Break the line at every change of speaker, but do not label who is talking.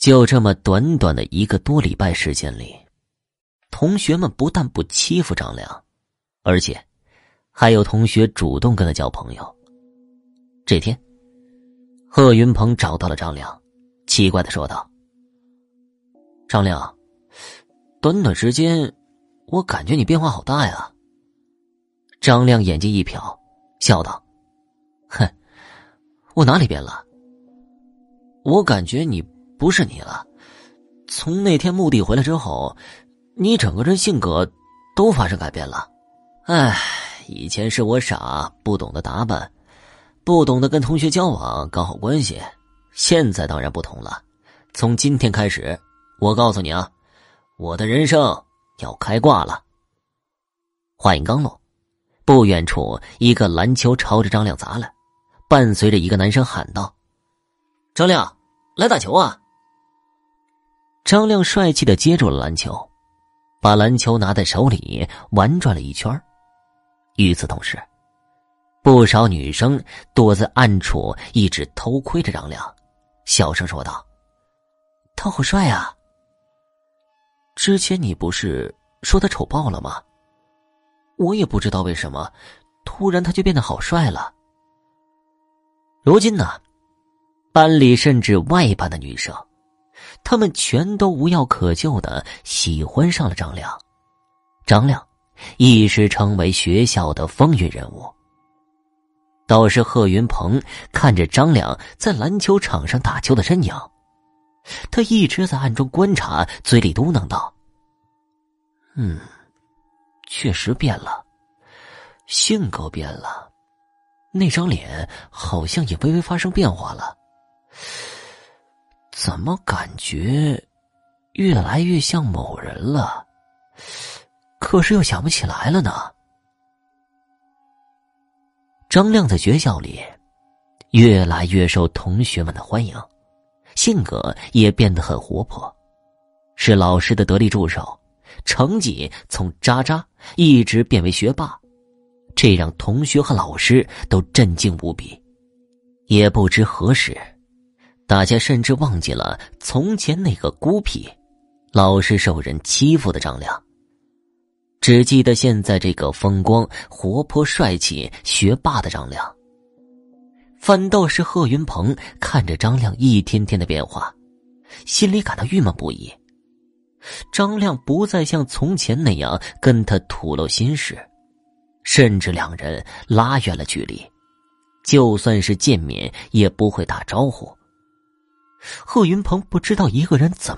就这么短短的一个多礼拜时间里，同学们不但不欺负张良，而且还有同学主动跟他交朋友。这天，贺云鹏找到了张良，奇怪的说道：“张良，短短时间，我感觉你变化好大呀。”张亮眼睛一瞟，笑道：“哼，我哪里变了？我感觉你不是你了。从那天墓地回来之后，你整个人性格都发生改变了。哎，以前是我傻，不懂得打扮，不懂得跟同学交往搞好关系。现在当然不同了。从今天开始，我告诉你啊，我的人生要开挂了。”话音刚落。不远处，一个篮球朝着张亮砸来，伴随着一个男生喊道：“张亮，来打球啊！”张亮帅气的接住了篮球，把篮球拿在手里玩转了一圈。与此同时，不少女生躲在暗处，一直偷窥着张亮，小声说道：“他好帅啊！之前你不是说他丑爆了吗？”我也不知道为什么，突然他就变得好帅了。如今呢，班里甚至外班的女生，他们全都无药可救的喜欢上了张亮。张亮一时成为学校的风云人物。倒是贺云鹏看着张亮在篮球场上打球的身影，他一直在暗中观察，嘴里嘟囔道：“嗯。”确实变了，性格变了，那张脸好像也微微发生变化了。怎么感觉越来越像某人了？可是又想不起来了呢。张亮在学校里越来越受同学们的欢迎，性格也变得很活泼，是老师的得力助手。成绩从渣渣一直变为学霸，这让同学和老师都震惊无比。也不知何时，大家甚至忘记了从前那个孤僻、老是受人欺负的张亮，只记得现在这个风光、活泼、帅气、学霸的张亮。反倒是贺云鹏看着张亮一天天的变化，心里感到郁闷不已。张亮不再像从前那样跟他吐露心事，甚至两人拉远了距离，就算是见面也不会打招呼。贺云鹏不知道一个人怎